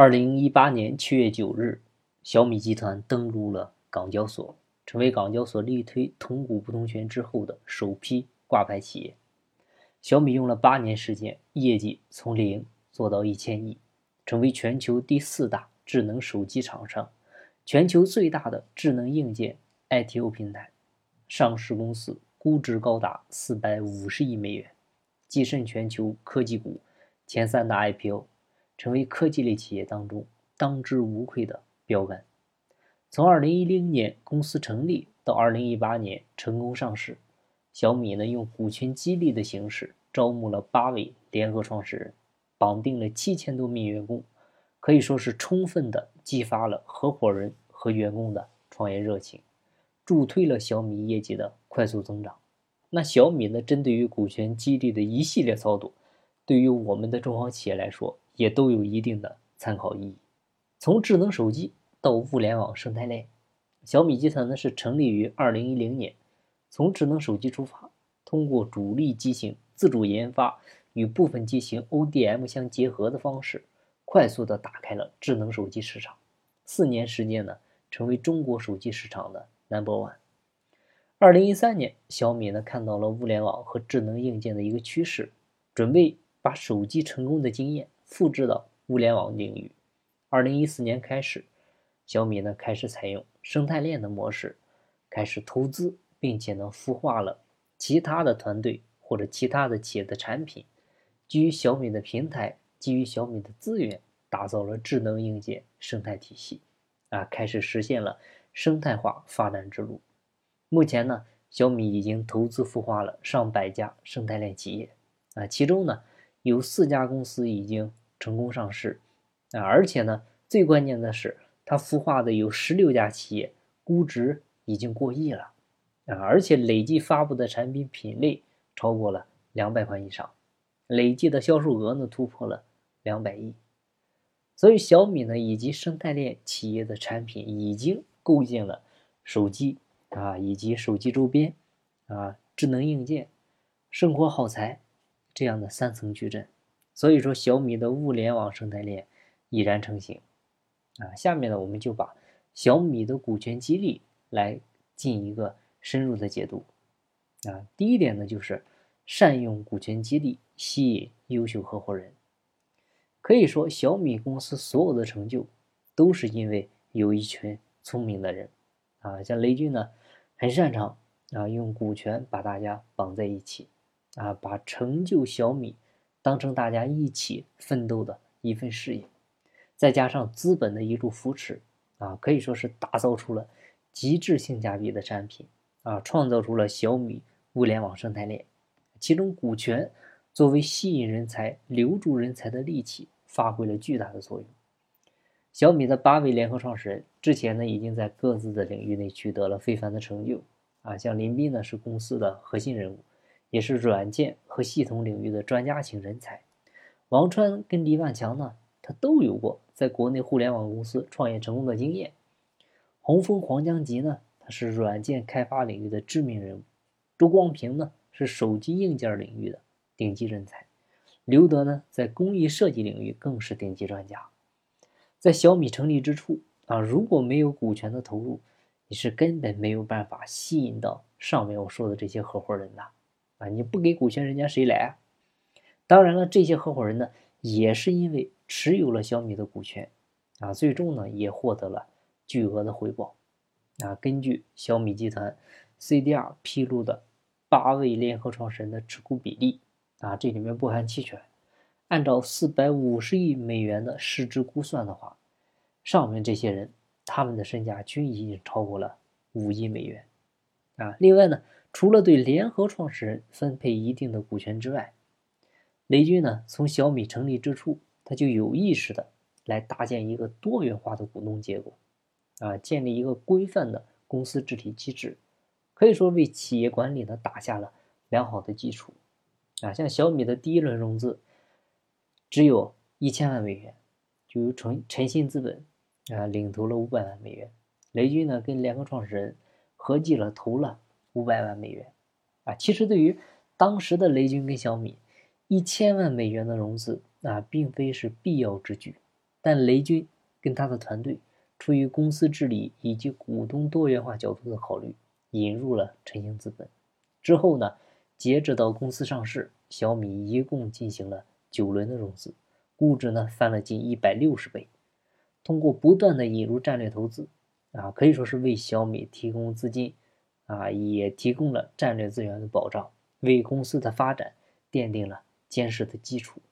二零一八年七月九日，小米集团登陆了港交所，成为港交所力推同股不同权之后的首批挂牌企业。小米用了八年时间，业绩从零做到一千亿，成为全球第四大智能手机厂商，全球最大的智能硬件 ITO 平台，上市公司估值高达四百五十亿美元，跻身全球科技股前三大 IPO，成为科技类企业当中当之无愧的标杆。从二零一零年公司成立到二零一八年成功上市。小米呢，用股权激励的形式招募了八位联合创始人，绑定了七千多名员工，可以说是充分的激发了合伙人和员工的创业热情，助推了小米业绩的快速增长。那小米呢，针对于股权激励的一系列操作，对于我们的中小企业来说，也都有一定的参考意义。从智能手机到物联网生态链，小米集团呢是成立于二零一零年。从智能手机出发，通过主力机型自主研发与部分机型 ODM 相结合的方式，快速的打开了智能手机市场。四年时间呢，成为中国手机市场的 Number One。二零一三年，小米呢看到了物联网和智能硬件的一个趋势，准备把手机成功的经验复制到物联网领域。二零一四年开始，小米呢开始采用生态链的模式，开始投资。并且呢，孵化了其他的团队或者其他的企业的产品，基于小米的平台，基于小米的资源，打造了智能硬件生态体系，啊，开始实现了生态化发展之路。目前呢，小米已经投资孵化了上百家生态链企业，啊，其中呢有四家公司已经成功上市，啊，而且呢最关键的是，它孵化的有十六家企业，估值已经过亿了。啊，而且累计发布的产品品类超过了两百款以上，累计的销售额呢突破了两百亿，所以小米呢以及生态链企业的产品已经构建了手机啊以及手机周边啊智能硬件、生活耗材这样的三层矩阵，所以说小米的物联网生态链已然成型啊。下面呢我们就把小米的股权激励来进一个。深入的解读，啊，第一点呢，就是善用股权激励，吸引优秀合伙人。可以说，小米公司所有的成就，都是因为有一群聪明的人，啊，像雷军呢，很擅长啊，用股权把大家绑在一起，啊，把成就小米当成大家一起奋斗的一份事业，再加上资本的一路扶持，啊，可以说是打造出了极致性价比的产品。啊，创造出了小米物联网生态链，其中股权作为吸引人才、留住人才的利器，发挥了巨大的作用。小米的八位联合创始人之前呢，已经在各自的领域内取得了非凡的成就。啊，像林斌呢，是公司的核心人物，也是软件和系统领域的专家型人才。王川跟黎万强呢，他都有过在国内互联网公司创业成功的经验。洪峰、黄江吉呢？他是软件开发领域的知名人物，周光平呢是手机硬件领域的顶级人才，刘德呢在工艺设计领域更是顶级专家。在小米成立之初啊，如果没有股权的投入，你是根本没有办法吸引到上面我说的这些合伙人的啊！你不给股权，人家谁来啊？当然了，这些合伙人呢，也是因为持有了小米的股权啊，最终呢也获得了巨额的回报。啊，根据小米集团 CDR 披露的八位联合创始人的持股比例，啊，这里面不含期权，按照四百五十亿美元的市值估算的话，上面这些人他们的身价均已经超过了五亿美元。啊，另外呢，除了对联合创始人分配一定的股权之外，雷军呢，从小米成立之初，他就有意识的来搭建一个多元化的股东结构。啊，建立一个规范的公司治理机制，可以说为企业管理呢打下了良好的基础。啊，像小米的第一轮融资只有一千万美元，就由诚诚信资本啊领投了五百万美元，雷军呢跟联合创始人合计了投了五百万美元。啊，其实对于当时的雷军跟小米，一千万美元的融资啊并非是必要之举。但雷军跟他的团队出于公司治理以及股东多元化角度的考虑，引入了晨兴资本。之后呢，截止到公司上市，小米一共进行了九轮的融资，估值呢翻了近一百六十倍。通过不断的引入战略投资，啊，可以说是为小米提供资金，啊，也提供了战略资源的保障，为公司的发展奠定了坚实的基础。